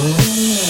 Música